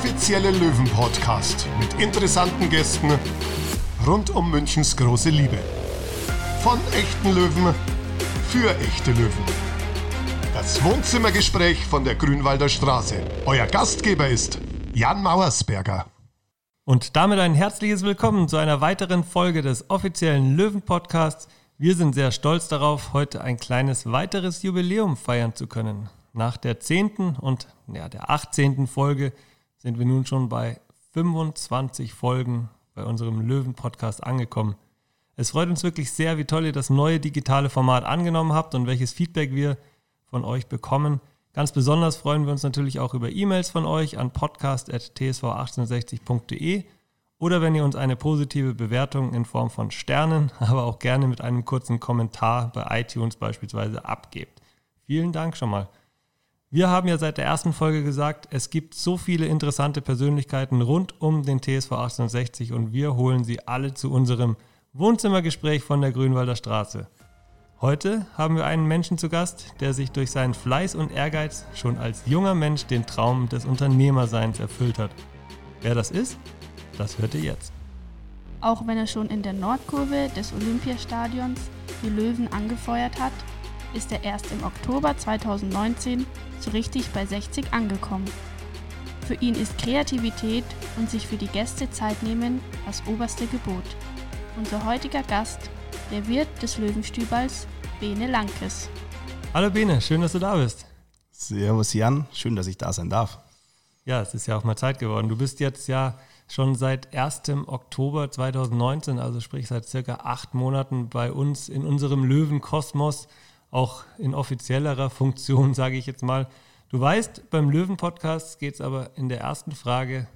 offizielle Löwen-Podcast mit interessanten Gästen rund um Münchens große Liebe. Von echten Löwen für echte Löwen. Das Wohnzimmergespräch von der Grünwalder Straße. Euer Gastgeber ist Jan Mauersberger. Und damit ein herzliches Willkommen zu einer weiteren Folge des offiziellen Löwen-Podcasts. Wir sind sehr stolz darauf, heute ein kleines weiteres Jubiläum feiern zu können. Nach der zehnten und ja, der 18. Folge sind wir nun schon bei 25 Folgen bei unserem Löwen-Podcast angekommen. Es freut uns wirklich sehr, wie toll ihr das neue digitale Format angenommen habt und welches Feedback wir von euch bekommen. Ganz besonders freuen wir uns natürlich auch über E-Mails von euch an podcast.tsv1860.de oder wenn ihr uns eine positive Bewertung in Form von Sternen, aber auch gerne mit einem kurzen Kommentar bei iTunes beispielsweise abgebt. Vielen Dank schon mal. Wir haben ja seit der ersten Folge gesagt, es gibt so viele interessante Persönlichkeiten rund um den TSV 1860 und wir holen sie alle zu unserem Wohnzimmergespräch von der Grünwalder Straße. Heute haben wir einen Menschen zu Gast, der sich durch seinen Fleiß und Ehrgeiz schon als junger Mensch den Traum des Unternehmerseins erfüllt hat. Wer das ist, das hört ihr jetzt. Auch wenn er schon in der Nordkurve des Olympiastadions die Löwen angefeuert hat, ist er erst im Oktober 2019 so richtig bei 60 angekommen. Für ihn ist Kreativität und sich für die Gäste Zeit nehmen das oberste Gebot. Unser heutiger Gast, der Wirt des Löwenstübals, Bene Lankes. Hallo Bene, schön, dass du da bist. Servus Jan, schön, dass ich da sein darf. Ja, es ist ja auch mal Zeit geworden. Du bist jetzt ja schon seit 1. Oktober 2019, also sprich seit circa acht Monaten bei uns in unserem Löwenkosmos auch in offiziellerer Funktion, sage ich jetzt mal. Du weißt, beim Löwen-Podcast geht es aber in der ersten Frage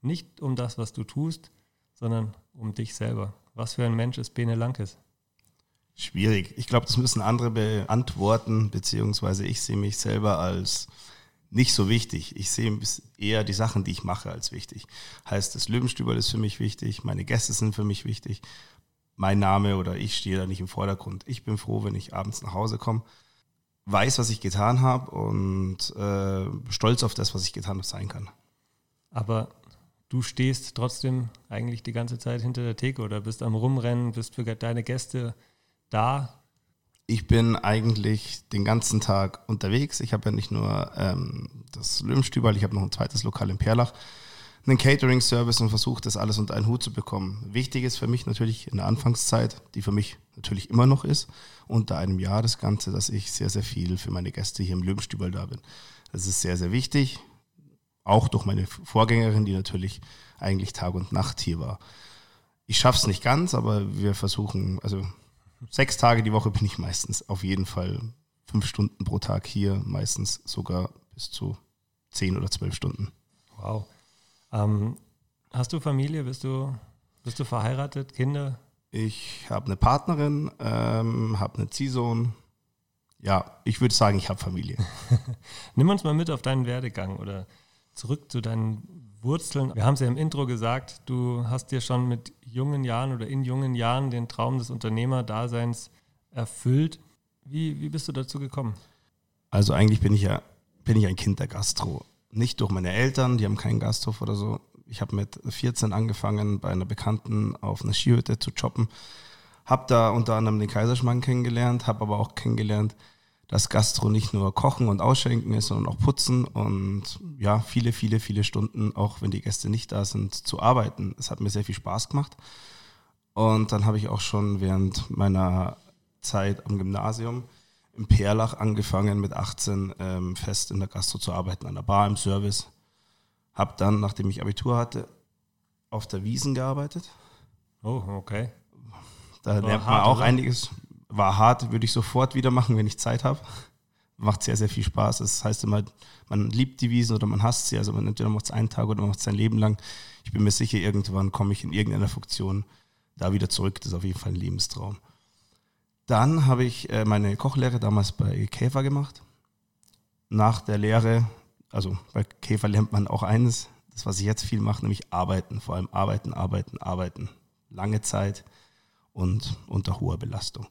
nicht um das, was du tust, sondern um dich selber. Was für ein Mensch ist Bene Lankes? Schwierig. Ich glaube, das müssen andere beantworten, beziehungsweise ich sehe mich selber als nicht so wichtig. Ich sehe eher die Sachen, die ich mache, als wichtig. Heißt, das Löwenstüberl ist für mich wichtig, meine Gäste sind für mich wichtig mein Name oder ich stehe da nicht im Vordergrund. Ich bin froh, wenn ich abends nach Hause komme, weiß, was ich getan habe und äh, stolz auf das, was ich getan habe, sein kann. Aber du stehst trotzdem eigentlich die ganze Zeit hinter der Theke oder bist am Rumrennen, bist für deine Gäste da? Ich bin eigentlich den ganzen Tag unterwegs. Ich habe ja nicht nur ähm, das Löwenstüberl, ich habe noch ein zweites Lokal in Perlach einen Catering-Service und versucht, das alles unter einen Hut zu bekommen. Wichtig ist für mich natürlich in der Anfangszeit, die für mich natürlich immer noch ist, unter einem Jahr das Ganze, dass ich sehr, sehr viel für meine Gäste hier im Löwenstübel da bin. Das ist sehr, sehr wichtig. Auch durch meine Vorgängerin, die natürlich eigentlich Tag und Nacht hier war. Ich schaffe es nicht ganz, aber wir versuchen, also sechs Tage die Woche bin ich meistens auf jeden Fall fünf Stunden pro Tag hier, meistens sogar bis zu zehn oder zwölf Stunden. Wow. Ähm, hast du Familie? Bist du, bist du verheiratet? Kinder? Ich habe eine Partnerin, ähm, habe einen Ziehsohn. Ja, ich würde sagen, ich habe Familie. Nimm uns mal mit auf deinen Werdegang oder zurück zu deinen Wurzeln. Wir haben es ja im Intro gesagt, du hast dir schon mit jungen Jahren oder in jungen Jahren den Traum des Unternehmerdaseins erfüllt. Wie, wie bist du dazu gekommen? Also eigentlich bin ich ja bin ich ein Kind der Gastro nicht durch meine Eltern, die haben keinen Gasthof oder so. Ich habe mit 14 angefangen, bei einer Bekannten auf einer Skihütte zu choppen. Habe da unter anderem den Kaiserschmarrn kennengelernt, habe aber auch kennengelernt, dass Gastro nicht nur Kochen und Ausschenken ist, sondern auch Putzen und ja, viele, viele, viele Stunden, auch wenn die Gäste nicht da sind, zu arbeiten. Es hat mir sehr viel Spaß gemacht. Und dann habe ich auch schon während meiner Zeit am Gymnasium in Perlach angefangen mit 18 ähm, fest in der Gastro zu arbeiten, an der Bar im Service. Hab dann, nachdem ich Abitur hatte, auf der Wiesen gearbeitet. Oh, okay. Da War lernt man auch oder? einiges. War hart, würde ich sofort wieder machen, wenn ich Zeit habe. Macht sehr, sehr viel Spaß. Das heißt immer, man liebt die Wiesen oder man hasst sie. Also man entweder macht es einen Tag oder man macht es sein Leben lang. Ich bin mir sicher, irgendwann komme ich in irgendeiner Funktion da wieder zurück. Das ist auf jeden Fall ein Lebenstraum. Dann habe ich äh, meine Kochlehre damals bei Käfer gemacht. Nach der Lehre, also bei Käfer lernt man auch eines, das was ich jetzt viel mache, nämlich arbeiten, vor allem arbeiten, arbeiten, arbeiten. Lange Zeit und unter hoher Belastung.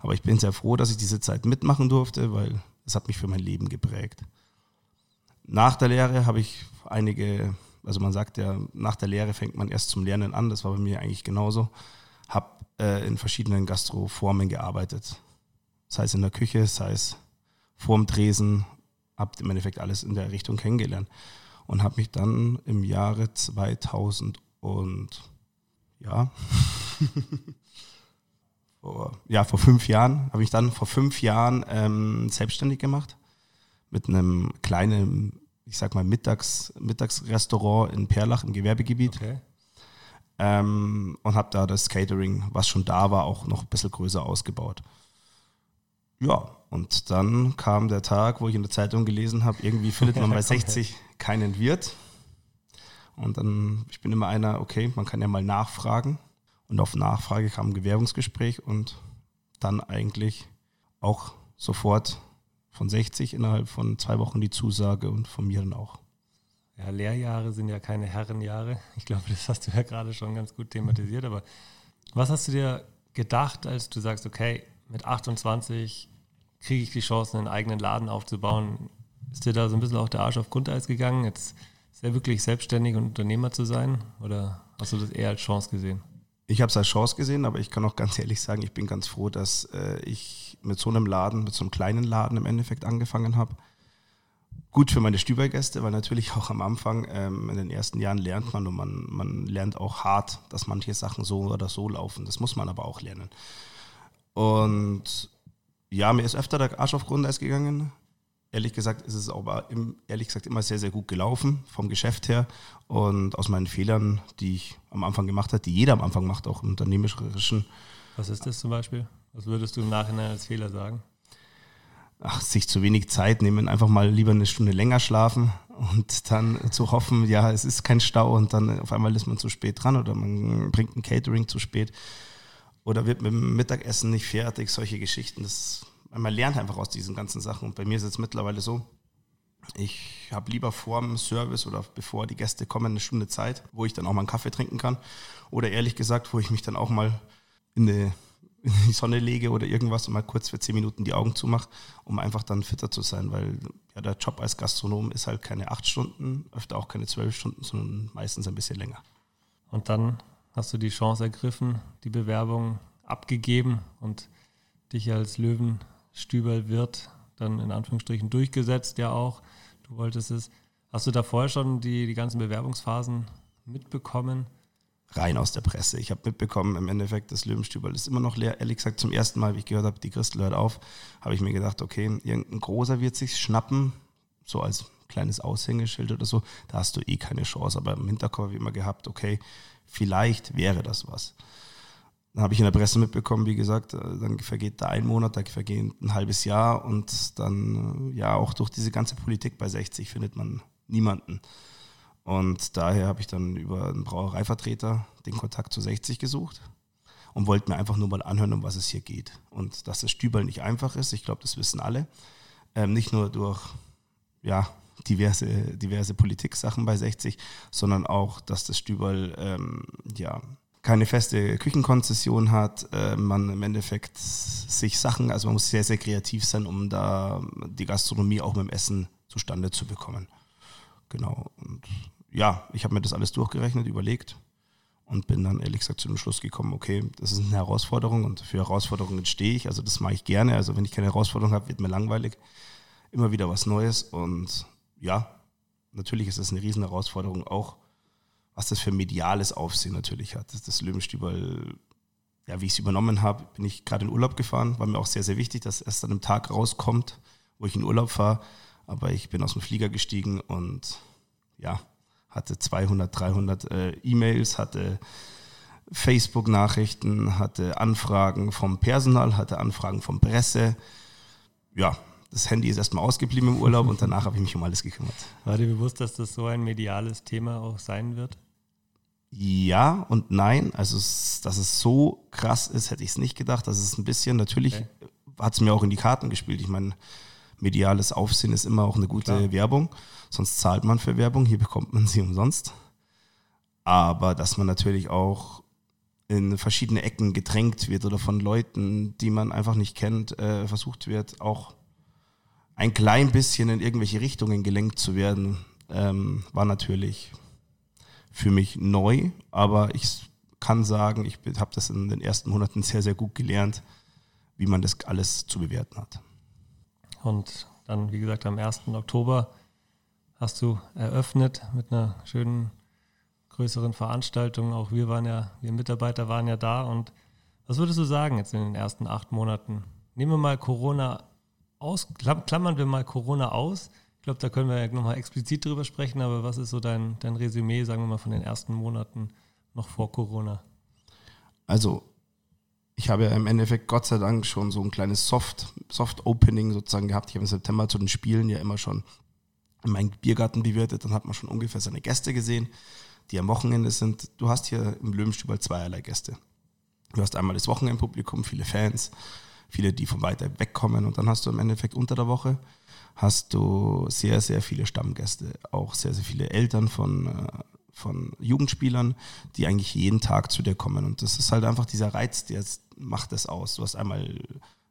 Aber ich bin sehr froh, dass ich diese Zeit mitmachen durfte, weil es hat mich für mein Leben geprägt. Nach der Lehre habe ich einige Also man sagt ja, nach der Lehre fängt man erst zum Lernen an. Das war bei mir eigentlich genauso. Habe äh, in verschiedenen Gastroformen gearbeitet. Sei es in der Küche, sei es vorm Tresen. Habe im Endeffekt alles in der Richtung kennengelernt. Und habe mich dann im Jahre 2000 und ja, vor, ja, vor fünf Jahren, habe ich dann vor fünf Jahren ähm, selbstständig gemacht mit einem kleinen, ich sag mal, Mittags, Mittagsrestaurant in Perlach im Gewerbegebiet. Okay. Ähm, und habe da das Catering, was schon da war, auch noch ein bisschen größer ausgebaut. Ja, und dann kam der Tag, wo ich in der Zeitung gelesen habe, irgendwie findet man bei 60 keinen Wirt. Und dann, ich bin immer einer, okay, man kann ja mal nachfragen. Und auf Nachfrage kam ein Gewährungsgespräch und dann eigentlich auch sofort von 60 innerhalb von zwei Wochen die Zusage und von mir dann auch. Ja, Lehrjahre sind ja keine Herrenjahre. Ich glaube, das hast du ja gerade schon ganz gut thematisiert. Aber was hast du dir gedacht, als du sagst, okay, mit 28 kriege ich die Chance, einen eigenen Laden aufzubauen? Ist dir da so ein bisschen auch der Arsch auf Grundeis gegangen, jetzt sehr wirklich selbstständig und Unternehmer zu sein? Oder hast du das eher als Chance gesehen? Ich habe es als Chance gesehen, aber ich kann auch ganz ehrlich sagen, ich bin ganz froh, dass äh, ich mit so einem Laden, mit so einem kleinen Laden im Endeffekt angefangen habe. Gut für meine Stübergäste, weil natürlich auch am Anfang, ähm, in den ersten Jahren lernt man und man, man lernt auch hart, dass manche Sachen so oder so laufen. Das muss man aber auch lernen. Und ja, mir ist öfter der Arsch auf Grundeis gegangen ehrlich gesagt ist es aber im, ehrlich gesagt immer sehr, sehr gut gelaufen vom Geschäft her. Und aus meinen Fehlern, die ich am Anfang gemacht habe, die jeder am Anfang macht, auch im unternehmerischen. Was ist das zum Beispiel? Was würdest du im Nachhinein als Fehler sagen? Ach, sich zu wenig Zeit nehmen, einfach mal lieber eine Stunde länger schlafen und dann zu hoffen, ja, es ist kein Stau und dann auf einmal ist man zu spät dran oder man bringt ein Catering zu spät oder wird mit dem Mittagessen nicht fertig, solche Geschichten. Das man lernt einfach aus diesen ganzen Sachen. Und bei mir ist es mittlerweile so, ich habe lieber vor dem Service oder bevor die Gäste kommen eine Stunde Zeit, wo ich dann auch mal einen Kaffee trinken kann. Oder ehrlich gesagt, wo ich mich dann auch mal in die, in die Sonne lege oder irgendwas und mal kurz für zehn Minuten die Augen zumache, um einfach dann fitter zu sein. Weil ja, der Job als Gastronom ist halt keine acht Stunden, öfter auch keine zwölf Stunden, sondern meistens ein bisschen länger. Und dann hast du die Chance ergriffen, die Bewerbung abgegeben und dich als Löwen Stüberl wird dann in Anführungsstrichen durchgesetzt, ja auch. Du wolltest es. Hast du da vorher schon die, die ganzen Bewerbungsphasen mitbekommen? Rein aus der Presse. Ich habe mitbekommen, im Endeffekt, das Löwenstüberl ist immer noch leer. Ehrlich gesagt, zum ersten Mal, wie ich gehört habe, die Christel hört auf, habe ich mir gedacht, okay, irgendein großer wird sich schnappen, so als kleines Aushängeschild oder so. Da hast du eh keine Chance. Aber im Hinterkopf habe ich immer gehabt, okay, vielleicht wäre das was. Dann habe ich in der Presse mitbekommen, wie gesagt, äh, dann vergeht da ein Monat, da vergeht ein halbes Jahr und dann, äh, ja, auch durch diese ganze Politik bei 60 findet man niemanden. Und daher habe ich dann über einen Brauereivertreter den Kontakt zu 60 gesucht und wollte mir einfach nur mal anhören, um was es hier geht. Und dass das Stüberl nicht einfach ist, ich glaube, das wissen alle. Ähm, nicht nur durch ja, diverse, diverse Politik-Sachen bei 60, sondern auch, dass das Stüberl ähm, ja, keine feste Küchenkonzession hat, äh, man im Endeffekt sich Sachen, also man muss sehr, sehr kreativ sein, um da die Gastronomie auch mit dem Essen zustande zu bekommen. Genau. Und ja, ich habe mir das alles durchgerechnet, überlegt und bin dann ehrlich gesagt zu dem Schluss gekommen, okay, das ist eine Herausforderung und für Herausforderungen stehe ich. Also das mache ich gerne. Also wenn ich keine Herausforderung habe, wird mir langweilig. Immer wieder was Neues und ja, natürlich ist es eine riesen Herausforderung auch was das für mediales Aufsehen natürlich hat. Das, das Löwenstüberl, ja, wie ich es übernommen habe, bin ich gerade in Urlaub gefahren. War mir auch sehr, sehr wichtig, dass erst an einem Tag rauskommt, wo ich in Urlaub fahre. Aber ich bin aus dem Flieger gestiegen und ja, hatte 200, 300 äh, E-Mails, hatte Facebook-Nachrichten, hatte Anfragen vom Personal, hatte Anfragen von Presse. Ja, das Handy ist erstmal ausgeblieben im Urlaub und danach habe ich mich um alles gekümmert. War dir bewusst, dass das so ein mediales Thema auch sein wird? Ja und nein. Also, dass es so krass ist, hätte ich es nicht gedacht. Das ist ein bisschen, natürlich okay. hat es mir auch in die Karten gespielt. Ich meine, mediales Aufsehen ist immer auch eine gute Klar. Werbung. Sonst zahlt man für Werbung. Hier bekommt man sie umsonst. Aber dass man natürlich auch in verschiedene Ecken gedrängt wird oder von Leuten, die man einfach nicht kennt, äh, versucht wird, auch ein klein bisschen in irgendwelche Richtungen gelenkt zu werden, ähm, war natürlich für mich neu, aber ich kann sagen, ich habe das in den ersten Monaten sehr, sehr gut gelernt, wie man das alles zu bewerten hat. Und dann, wie gesagt, am 1. Oktober hast du eröffnet mit einer schönen größeren Veranstaltung. Auch wir waren ja, wir Mitarbeiter waren ja da. Und was würdest du sagen jetzt in den ersten acht Monaten? Nehmen wir mal Corona aus, klammern wir mal Corona aus. Ich glaube, da können wir ja nochmal explizit drüber sprechen, aber was ist so dein, dein Resümee, sagen wir mal, von den ersten Monaten noch vor Corona? Also, ich habe ja im Endeffekt Gott sei Dank schon so ein kleines Soft, Soft Opening sozusagen gehabt. Ich habe im September zu den Spielen ja immer schon in meinen Biergarten bewirtet. Dann hat man schon ungefähr seine Gäste gesehen, die am Wochenende sind. Du hast hier im Löwenstübel zweierlei Gäste. Du hast einmal das Wochenendpublikum, viele Fans, viele, die von weiter weg kommen. Und dann hast du im Endeffekt unter der Woche hast du sehr, sehr viele Stammgäste, auch sehr, sehr viele Eltern von, äh, von Jugendspielern, die eigentlich jeden Tag zu dir kommen. Und das ist halt einfach dieser Reiz, der macht das aus. Du hast einmal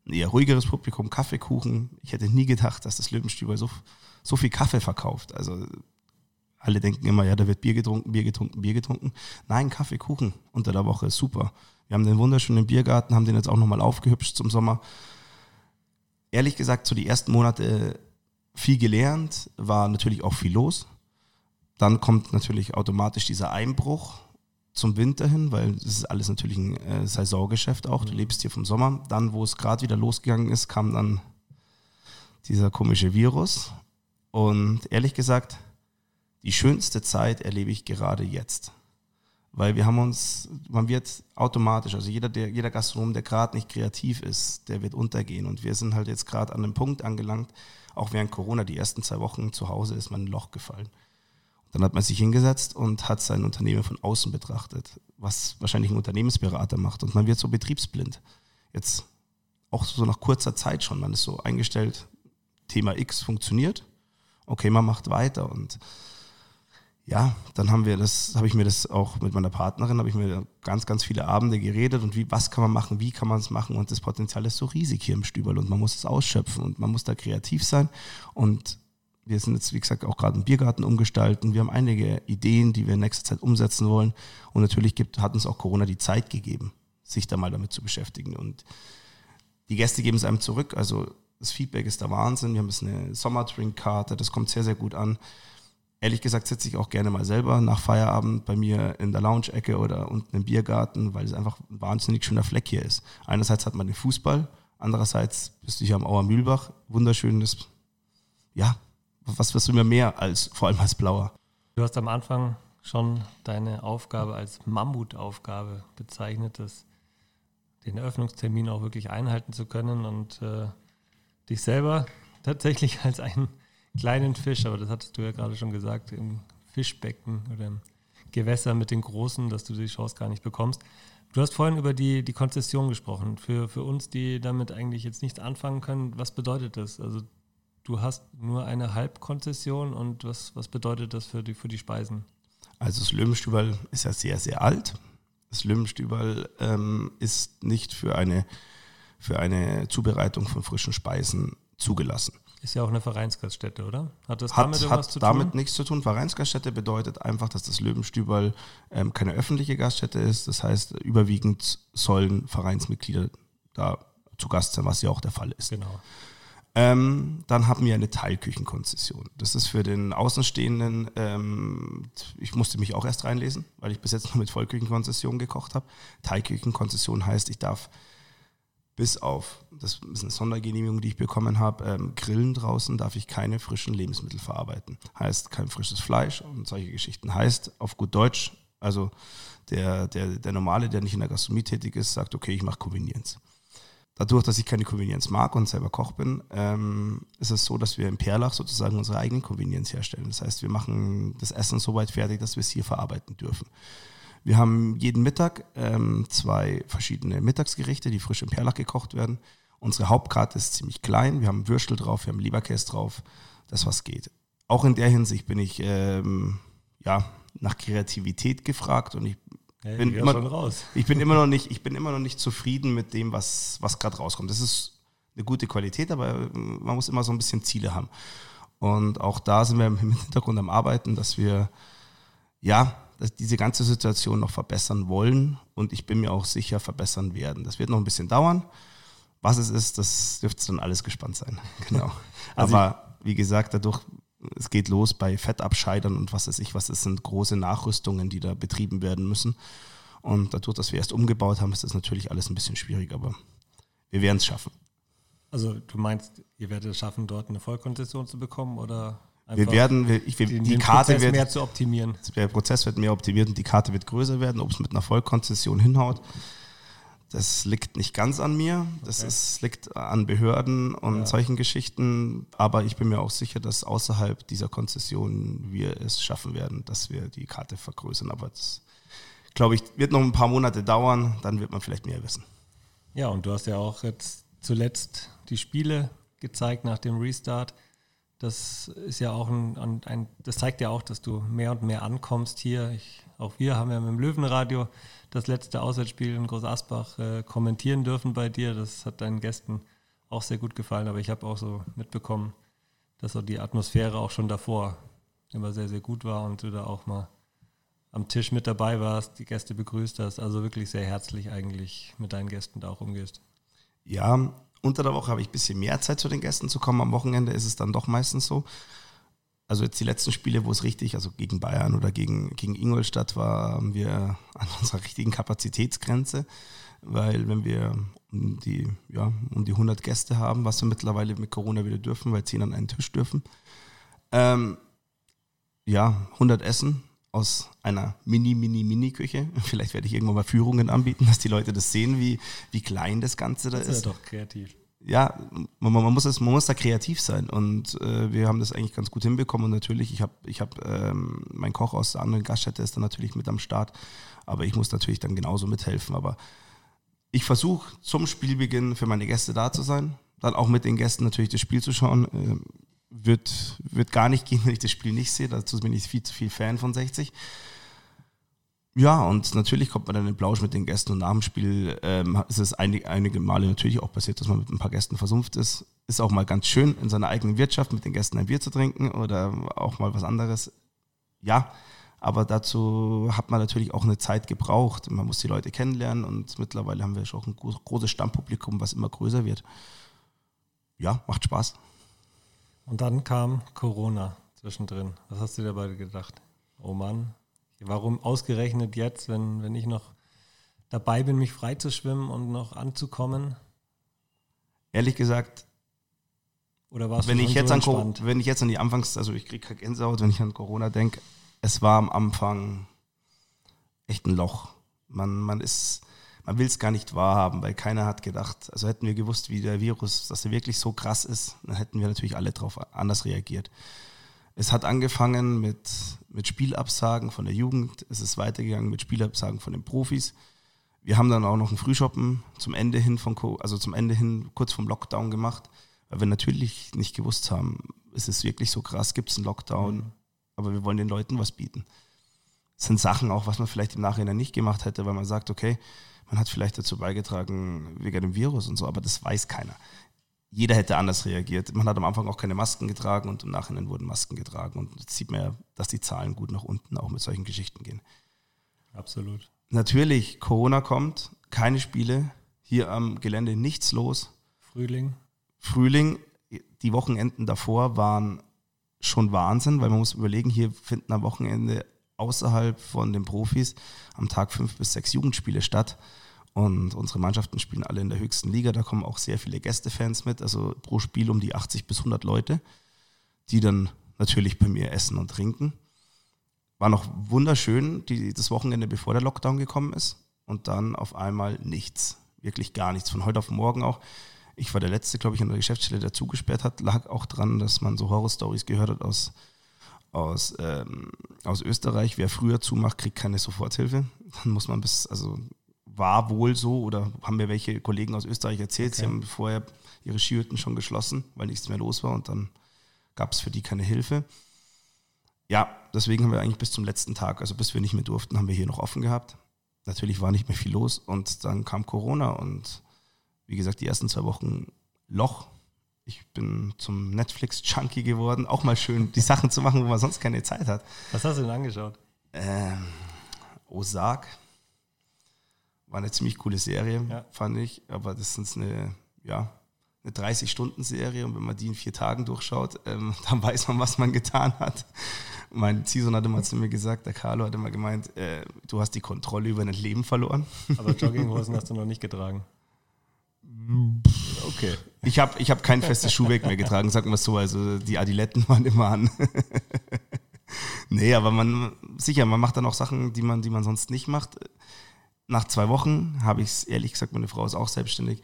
ein eher ruhigeres Publikum, Kaffeekuchen. Ich hätte nie gedacht, dass das Löwenstüber so, so viel Kaffee verkauft. Also alle denken immer, ja, da wird Bier getrunken, Bier getrunken, Bier getrunken. Nein, Kaffeekuchen unter der Woche ist super. Wir haben den wunderschönen Biergarten, haben den jetzt auch nochmal aufgehübscht zum Sommer. Ehrlich gesagt, so die ersten Monate viel gelernt, war natürlich auch viel los. Dann kommt natürlich automatisch dieser Einbruch zum Winter hin, weil das ist alles natürlich ein äh, Saisongeschäft auch. Du mhm. lebst hier vom Sommer. Dann, wo es gerade wieder losgegangen ist, kam dann dieser komische Virus. Und ehrlich gesagt, die schönste Zeit erlebe ich gerade jetzt weil wir haben uns, man wird automatisch, also jeder, der, jeder Gastronom, der gerade nicht kreativ ist, der wird untergehen. Und wir sind halt jetzt gerade an einem Punkt angelangt, auch während Corona, die ersten zwei Wochen zu Hause ist man ein Loch gefallen. Dann hat man sich hingesetzt und hat sein Unternehmen von außen betrachtet, was wahrscheinlich ein Unternehmensberater macht. Und man wird so betriebsblind. Jetzt auch so nach kurzer Zeit schon, man ist so eingestellt, Thema X funktioniert, okay, man macht weiter. Und ja, dann haben wir das, habe ich mir das auch mit meiner Partnerin, habe ich mir ganz, ganz viele Abende geredet und wie, was kann man machen, wie kann man es machen. Und das Potenzial ist so riesig hier im Stüberl und man muss es ausschöpfen und man muss da kreativ sein. Und wir sind jetzt, wie gesagt, auch gerade einen Biergarten umgestalten. Wir haben einige Ideen, die wir in nächster Zeit umsetzen wollen. Und natürlich gibt, hat uns auch Corona die Zeit gegeben, sich da mal damit zu beschäftigen. Und die Gäste geben es einem zurück. Also das Feedback ist der Wahnsinn. Wir haben jetzt eine Sommerdrink-Karte, das kommt sehr, sehr gut an ehrlich gesagt sitze ich auch gerne mal selber nach Feierabend bei mir in der Lounge-Ecke oder unten im Biergarten, weil es einfach ein wahnsinnig schöner Fleck hier ist. Einerseits hat man den Fußball, andererseits bist du hier am Auer Mühlbach, wunderschönes, ja, was wirst du mir mehr als, vor allem als Blauer. Du hast am Anfang schon deine Aufgabe als Mammutaufgabe bezeichnet, das, den Eröffnungstermin auch wirklich einhalten zu können und äh, dich selber tatsächlich als einen kleinen Fisch, aber das hattest du ja gerade schon gesagt, im Fischbecken oder im Gewässer mit den großen, dass du die Chance gar nicht bekommst. Du hast vorhin über die, die Konzession gesprochen. Für, für uns, die damit eigentlich jetzt nichts anfangen können, was bedeutet das? Also du hast nur eine Halbkonzession und was, was bedeutet das für die, für die Speisen? Also das Löwenstüberl ist ja sehr, sehr alt. Das Löwenstüberl ähm, ist nicht für eine, für eine Zubereitung von frischen Speisen zugelassen. Ist ja auch eine Vereinsgaststätte, oder? Hat das hat, damit irgendwas hat zu tun? damit nichts zu tun. Vereinsgaststätte bedeutet einfach, dass das Löwenstüberl ähm, keine öffentliche Gaststätte ist. Das heißt, überwiegend sollen Vereinsmitglieder da zu Gast sein, was ja auch der Fall ist. Genau. Ähm, dann haben wir eine Teilküchenkonzession. Das ist für den Außenstehenden, ähm, ich musste mich auch erst reinlesen, weil ich bis jetzt nur mit Vollküchenkonzession gekocht habe. Teilküchenkonzession heißt, ich darf bis auf, das ist eine Sondergenehmigung, die ich bekommen habe, ähm, Grillen draußen darf ich keine frischen Lebensmittel verarbeiten. Heißt kein frisches Fleisch und solche Geschichten. Heißt auf gut Deutsch, also der, der, der Normale, der nicht in der Gastronomie tätig ist, sagt, okay, ich mache Convenience. Dadurch, dass ich keine Convenience mag und selber Koch bin, ähm, ist es so, dass wir in Perlach sozusagen unsere eigenen Convenience herstellen. Das heißt, wir machen das Essen so weit fertig, dass wir es hier verarbeiten dürfen. Wir haben jeden Mittag ähm, zwei verschiedene Mittagsgerichte, die frisch im Perlach gekocht werden. Unsere Hauptkarte ist ziemlich klein. Wir haben Würstel drauf, wir haben Leberkäse drauf. Das, was geht. Auch in der Hinsicht bin ich ähm, ja, nach Kreativität gefragt und ich hey, bin, immer, ich bin immer noch nicht, ich bin immer noch nicht zufrieden mit dem, was, was gerade rauskommt. Das ist eine gute Qualität, aber man muss immer so ein bisschen Ziele haben. Und auch da sind wir im Hintergrund am Arbeiten, dass wir ja, diese ganze Situation noch verbessern wollen und ich bin mir auch sicher verbessern werden. Das wird noch ein bisschen dauern. Was es ist, das dürfte dann alles gespannt sein. Genau. also Aber wie gesagt, dadurch, es geht los bei Fettabscheidern und was weiß ich, was es sind große Nachrüstungen, die da betrieben werden müssen. Und dadurch, dass wir erst umgebaut haben, ist das natürlich alles ein bisschen schwierig, aber wir werden es schaffen. Also du meinst, ihr werdet es schaffen, dort eine Vollkonzession zu bekommen oder wir werden, wir, ich, wir, den, die den Karte Prozess wird mehr zu optimieren. Der Prozess wird mehr optimiert und die Karte wird größer werden. Ob es mit einer Vollkonzession hinhaut, das liegt nicht ganz an mir. Das Okay. ist, liegt an Behörden und Ja. solchen Geschichten. Aber ich bin mir auch sicher, dass außerhalb dieser Konzession wir es schaffen werden, dass wir die Karte vergrößern. Aber das, glaube ich, wird noch ein paar Monate dauern. Dann wird man vielleicht mehr wissen. Ja, und du hast ja auch jetzt zuletzt die Spiele gezeigt nach dem Restart. Das ist ja auch ein, ein, ein das zeigt ja auch, dass du mehr und mehr ankommst hier. Ich, auch wir haben ja mit dem Löwenradio das letzte Auswärtsspiel in Groß Asbach äh, kommentieren dürfen bei dir. Das hat deinen Gästen auch sehr gut gefallen, aber ich habe auch so mitbekommen, dass so die Atmosphäre auch schon davor immer sehr, sehr gut war und du da auch mal am Tisch mit dabei warst, die Gäste begrüßt hast. Also wirklich sehr herzlich eigentlich mit deinen Gästen da auch umgehst. Ja, unter der Woche habe ich ein bisschen mehr Zeit zu den Gästen zu kommen. Am Wochenende ist es dann doch meistens so. Also jetzt die letzten Spiele, wo es richtig, also gegen Bayern oder gegen, gegen Ingolstadt, waren wir an unserer richtigen Kapazitätsgrenze, weil wenn wir um die, ja, um die 100 Gäste haben, was wir mittlerweile mit Corona wieder dürfen, weil 10 an einen Tisch dürfen, ähm, ja, 100 Essen aus einer Mini, Mini, Mini-Küche. Vielleicht werde ich irgendwann mal Führungen anbieten, dass die Leute das sehen, wie, wie klein das Ganze da Das ist ist ja doch kreativ. Ja, man, man, muss es, man muss da kreativ sein und äh, wir haben das eigentlich ganz gut hinbekommen und natürlich, ich habe ich hab, ähm, mein Koch aus der anderen Gaststätte ist dann natürlich mit am Start, aber ich muss natürlich dann genauso mithelfen, aber ich versuche zum Spielbeginn für meine Gäste da zu sein, dann auch mit den Gästen natürlich das Spiel zu schauen, äh, wird, wird gar nicht gehen, wenn ich das Spiel nicht sehe, dazu bin ich viel zu viel Fan von 60. Ja, und natürlich kommt man dann in Plausch mit den Gästen und nach dem Spiel ähm, ist es einig, einige Male natürlich auch passiert, dass man mit ein paar Gästen versumpft ist. Ist auch mal ganz schön, in seiner eigenen Wirtschaft mit den Gästen ein Bier zu trinken oder auch mal was anderes. Ja, aber dazu hat man natürlich auch eine Zeit gebraucht. Man muss die Leute kennenlernen und mittlerweile haben wir schon ein groß- großes Stammpublikum, was immer größer wird. Ja, macht Spaß. Und dann kam Corona zwischendrin. Was hast du dir dabei gedacht? Oh Mann, warum ausgerechnet jetzt, wenn, wenn ich noch dabei bin, mich freizuschwimmen und noch anzukommen? Ehrlich gesagt, Oder war es wenn ich, jetzt so an, entspannt? wenn ich jetzt an die Anfangs-, also ich kriege Gänsehaut, wenn ich an Corona denke, es war am Anfang echt ein Loch. Man, man ist, man will es gar nicht wahrhaben, weil keiner hat gedacht, also hätten wir gewusst, wie der Virus, dass er wirklich so krass ist, dann hätten wir natürlich alle darauf anders reagiert. Es hat angefangen mit, mit Spielabsagen von der Jugend, es ist weitergegangen mit Spielabsagen von den Profis. Wir haben dann auch noch einen Frühshoppen zum Ende hin von, Co- also zum Ende hin kurz vom Lockdown gemacht, weil wir natürlich nicht gewusst haben, ist es wirklich so krass, gibt es einen Lockdown, aber wir wollen den Leuten was bieten. Das sind Sachen auch, was man vielleicht im Nachhinein nicht gemacht hätte, weil man sagt, okay, man hat vielleicht dazu beigetragen wegen dem Virus und so, aber das weiß keiner. Jeder hätte anders reagiert. Man hat am Anfang auch keine Masken getragen und im Nachhinein wurden Masken getragen. Und jetzt sieht man ja, dass die Zahlen gut nach unten auch mit solchen Geschichten gehen Absolut. natürlich, Corona kommt, keine Spiele, hier am Gelände nichts los. Frühling. Frühling, die Wochenenden davor waren schon Wahnsinn, weil man muss überlegen, hier finden am Wochenende außerhalb von den Profis am Tag fünf bis sechs Jugendspiele statt. Und unsere Mannschaften spielen alle in der höchsten Liga. Da kommen auch sehr viele Gästefans mit, also pro Spiel um die 80 bis 100 Leute, die dann natürlich bei mir essen und trinken. War noch wunderschön, die, das Wochenende, bevor der Lockdown gekommen ist. Und dann auf einmal nichts. Wirklich gar nichts. Von heute auf morgen auch. Ich war der Letzte, glaube ich, an der Geschäftsstelle, der zugesperrt hat. Lag auch dran, dass man so Horror-Stories gehört hat aus, aus, ähm, aus Österreich. Wer früher zumacht, kriegt keine Soforthilfe. Dann muss man bis, also war wohl so oder haben mir welche Kollegen aus Österreich erzählt, sie Okay. haben vorher ihre Skihütten schon geschlossen, weil nichts mehr los war und dann gab es für die keine Hilfe. Ja, deswegen haben wir eigentlich bis zum letzten Tag, also bis wir nicht mehr durften, haben wir hier noch offen gehabt. Natürlich war nicht mehr viel los und dann kam Corona und wie gesagt, die ersten zwei Wochen Loch. Ich bin zum Netflix-Junkie geworden. Auch mal schön, die Sachen zu machen, wo man sonst keine Zeit hat. Was hast du denn angeschaut? Ähm, Ozark. War eine ziemlich coole Serie, Ja. fand ich. Aber das ist eine, ja, eine 30-Stunden-Serie und wenn man die in vier Tagen durchschaut, ähm, dann weiß man, was man getan hat. Mein Ziehsohn hat immer zu mir gesagt, der Carlo hat immer gemeint, äh, du hast die Kontrolle über dein Leben verloren. Aber Jogginghosen hast du noch nicht getragen. Okay. Ich habe ich hab kein festes Schuhwerk mehr getragen, sagen wir es so. Also die Adiletten waren immer an. nee, aber man, sicher, man macht dann auch Sachen, die man, die man sonst nicht macht. Nach zwei Wochen habe ich es, ehrlich gesagt, meine Frau ist auch selbstständig,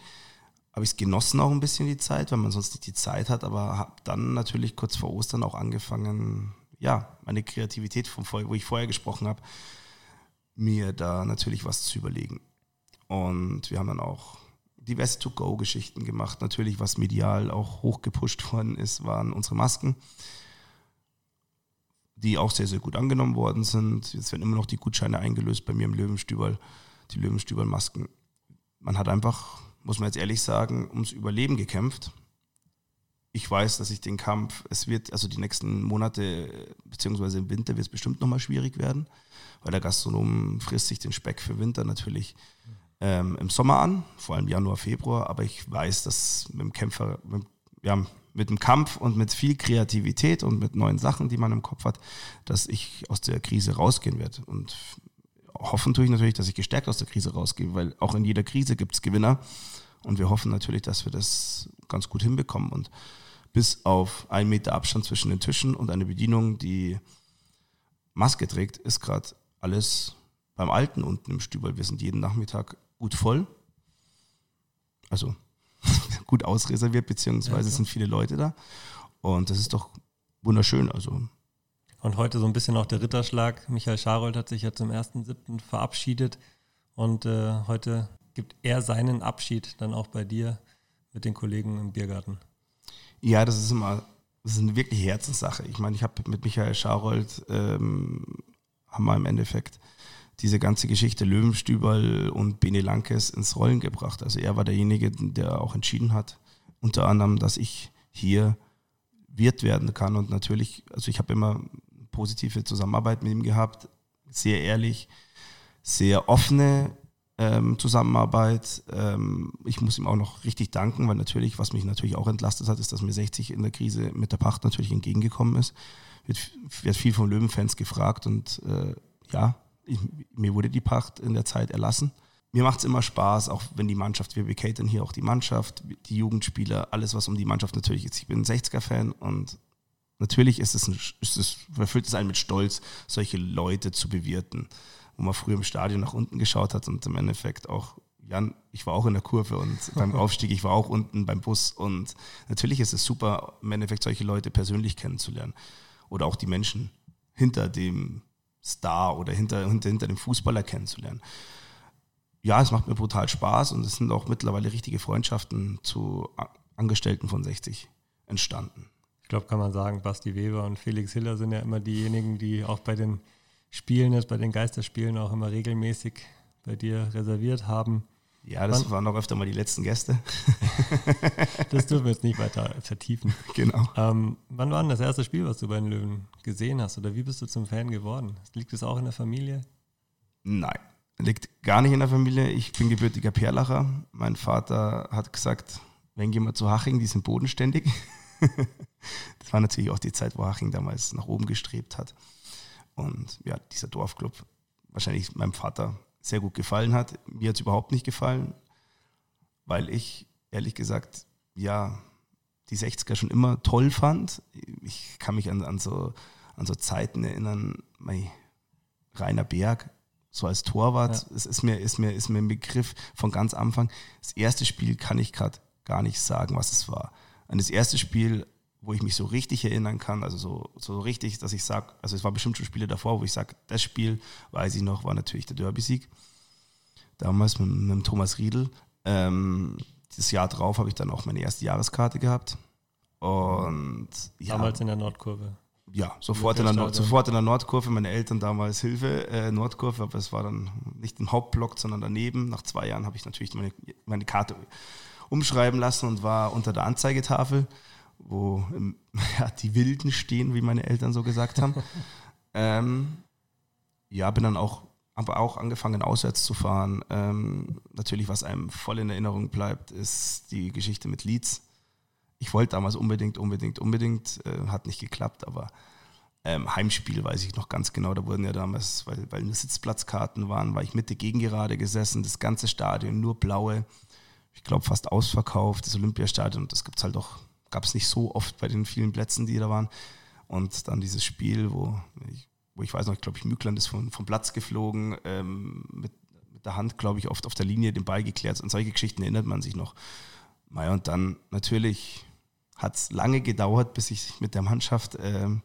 habe ich es genossen auch ein bisschen die Zeit, weil man sonst nicht die Zeit hat, aber habe dann natürlich kurz vor Ostern auch angefangen, ja, meine Kreativität, vom, wo ich vorher gesprochen habe, mir da natürlich was zu überlegen. Und wir haben dann auch diverse To-Go-Geschichten gemacht. Natürlich, was medial auch hochgepusht worden ist, waren unsere Masken, die auch sehr, sehr gut angenommen worden sind. Jetzt werden immer noch die Gutscheine eingelöst bei mir im Löwenstüberl, die Löwenstüberl-Masken. Man hat einfach, muss man jetzt ehrlich sagen, ums Überleben gekämpft. Ich weiß, dass ich den Kampf, es wird, also die nächsten Monate, beziehungsweise im Winter wird es bestimmt nochmal schwierig werden, weil der Gastronom frisst sich den Speck für Winter natürlich ähm, im Sommer an, vor allem Januar, Februar, aber ich weiß, dass mit dem Kämpfer, mit, ja, mit dem Kampf und mit viel Kreativität und mit neuen Sachen, die man im Kopf hat, dass ich aus der Krise rausgehen werde. Und hoffen tue ich natürlich, dass ich gestärkt aus der Krise rausgehe, weil auch in jeder Krise gibt es Gewinner. Und wir hoffen natürlich, dass wir das ganz gut hinbekommen. Und bis auf einen Meter Abstand zwischen den Tischen und eine Bedienung, die Maske trägt, ist gerade alles beim Alten unten im Stübel. Wir sind jeden Nachmittag gut voll. Also gut ausreserviert, beziehungsweise klar. sind viele Leute da. Und das ist doch wunderschön. Also Und heute so ein bisschen auch der Ritterschlag. Michael Scharold hat sich ja zum 1.7. verabschiedet und äh, heute gibt er seinen Abschied dann auch bei dir mit den Kollegen im Biergarten. Ja, das ist immer, das ist eine wirklich Herzenssache. Ich meine, ich habe mit Michael Scharold, ähm, haben wir im Endeffekt diese ganze Geschichte Löwenstüberl und Bene Lankes ins Rollen gebracht. Also er war derjenige, der auch entschieden hat, unter anderem, dass ich hier Wirt werden kann. Und natürlich, also ich habe immer positive Zusammenarbeit mit ihm gehabt, sehr ehrlich, sehr offene ähm, Zusammenarbeit. Ähm, ich muss ihm auch noch richtig danken, weil natürlich, was mich natürlich auch entlastet hat, ist, dass mir 60 in der Krise mit der Pacht natürlich entgegengekommen ist. Wird, wird viel von Löwenfans gefragt und äh, ja, ich, mir wurde die Pacht in der Zeit erlassen. Mir macht es immer Spaß, auch wenn die Mannschaft, wir bekatern hier auch die Mannschaft, die Jugendspieler, alles, was um die Mannschaft natürlich ist. Ich bin ein 60er-Fan und natürlich ist es, ein, ist es, erfüllt es einen mit Stolz, solche Leute zu bewirten wo man früher im Stadion nach unten geschaut hat und im Endeffekt auch, Jan, ich war auch in der Kurve und beim Aufstieg, ich war auch unten beim Bus und natürlich ist es super, im Endeffekt solche Leute persönlich kennenzulernen oder auch die Menschen hinter dem Star oder hinter, hinter, hinter dem Fußballer kennenzulernen. Ja, es macht mir brutal Spaß und es sind auch mittlerweile richtige Freundschaften zu Angestellten von 60 entstanden. Ich glaube, kann man sagen, Basti Weber und Felix Hiller sind ja immer diejenigen, die auch bei den Spielen jetzt, bei den Geisterspielen auch immer regelmäßig bei dir reserviert haben. Ja, das Wann- waren auch öfter mal die letzten Gäste. Das dürfen wir jetzt nicht weiter vertiefen. genau. Ähm, wann war denn das erste Spiel, was du bei den Löwen gesehen hast? Oder wie bist du zum Fan geworden? Liegt es auch in der Familie? Nein, liegt gar nicht in der Familie. Ich bin gebürtiger Perlacher. Mein Vater hat gesagt, wenn gehen wir zu Haching, die sind bodenständig. das war natürlich auch die Zeit, wo Haching damals nach oben gestrebt hat. Und ja, dieser Dorfclub wahrscheinlich meinem Vater sehr gut gefallen hat. Mir hat es überhaupt nicht gefallen, weil ich ehrlich gesagt, ja, die 60er schon immer toll fand. Ich kann mich an, an, so, an so Zeiten erinnern, mei, Rainer Berg, so als Torwart, es ist mir, ist, mir, ist mir ein Begriff von ganz Anfang. Das erste Spiel kann ich gerade gar nicht sagen, was es war. An das erste Spiel, wo ich mich so richtig erinnern kann, also so, so richtig, dass ich sage, also es war bestimmt schon Spiele davor, wo ich sage, das Spiel, weiß ich noch, war natürlich der Derby-Sieg. Damals mit, mit Thomas Riedel. Ähm, das Jahr drauf habe ich dann auch meine erste Jahreskarte gehabt. Und ja, Damals in der Nordkurve. ja, sofort in, der Nord, sofort in der Nordkurve. Meine Eltern damals Hilfe, äh, Nordkurve, aber es war dann nicht im Hauptblock, sondern daneben. Nach zwei Jahren habe ich natürlich meine, meine Karte umschreiben lassen und war unter der Anzeigetafel, wo ja, die Wilden stehen, wie meine Eltern so gesagt haben. ähm, ja, bin dann auch aber auch angefangen, auswärts zu fahren. Ähm, natürlich, was einem voll in Erinnerung bleibt, ist die Geschichte mit Leeds. Ich wollte damals unbedingt, unbedingt, unbedingt, äh, hat nicht geklappt, aber ähm, Heimspiel weiß ich noch ganz genau. Da wurden ja damals, weil, weil nur Sitzplatzkarten waren, war ich Mitte Gegengerade gesessen, das ganze Stadion, nur blaue, ich glaube fast ausverkauft, das Olympiastadion. Das gibt es halt auch, gab es nicht so oft bei den vielen Plätzen, die da waren. Und dann dieses Spiel, wo ich wo ich weiß noch, glaube ich, Mückland ist vom, vom Platz geflogen, ähm, mit, mit der Hand, glaube ich, oft auf der Linie den Ball geklärt. Und solche Geschichten erinnert man sich noch. Naja, und dann natürlich hat es lange gedauert, bis ich mit der Mannschaft ähm,